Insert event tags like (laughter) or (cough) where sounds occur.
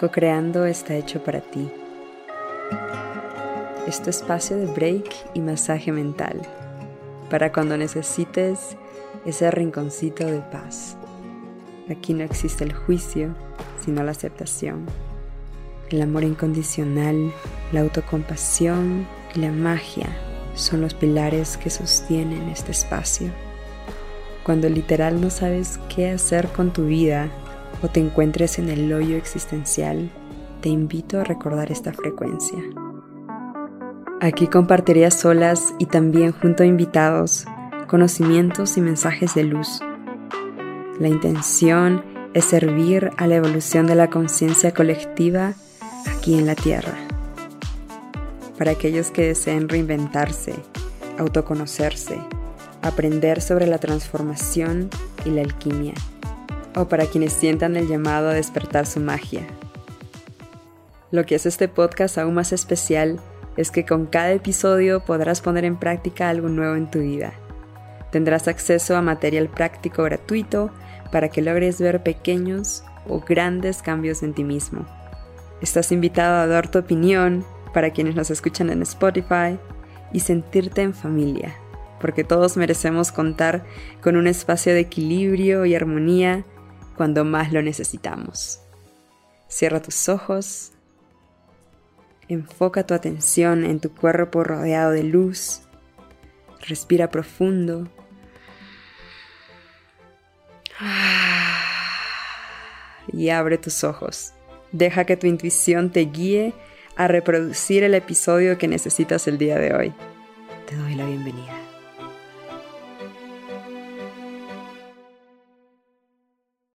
Co-creando está hecho para ti. Este espacio de break y masaje mental, para cuando necesites ese rinconcito de paz. Aquí no existe el juicio, sino la aceptación. El amor incondicional, la autocompasión y la magia son los pilares que sostienen este espacio. Cuando literal no sabes qué hacer con tu vida o te encuentres en el hoyo existencial, te invito a recordar esta frecuencia. Aquí compartiré solas y también junto a invitados conocimientos y mensajes de luz. La intención es servir a la evolución de la conciencia colectiva aquí en la Tierra. Para aquellos que deseen reinventarse, autoconocerse, aprender sobre la transformación y la alquimia o para quienes sientan el llamado a despertar su magia. Lo que hace este podcast aún más especial es que con cada episodio podrás poner en práctica algo nuevo en tu vida. Tendrás acceso a material práctico gratuito para que logres ver pequeños o grandes cambios en ti mismo. Estás invitado a dar tu opinión para quienes nos escuchan en Spotify y sentirte en familia, porque todos merecemos contar con un espacio de equilibrio y armonía cuando más lo necesitamos. Cierra tus ojos, enfoca tu atención en tu cuerpo rodeado de luz, respira profundo (sighs) y abre tus ojos. Deja que tu intuición te guíe a reproducir el episodio que necesitas el día de hoy. Te doy la bienvenida.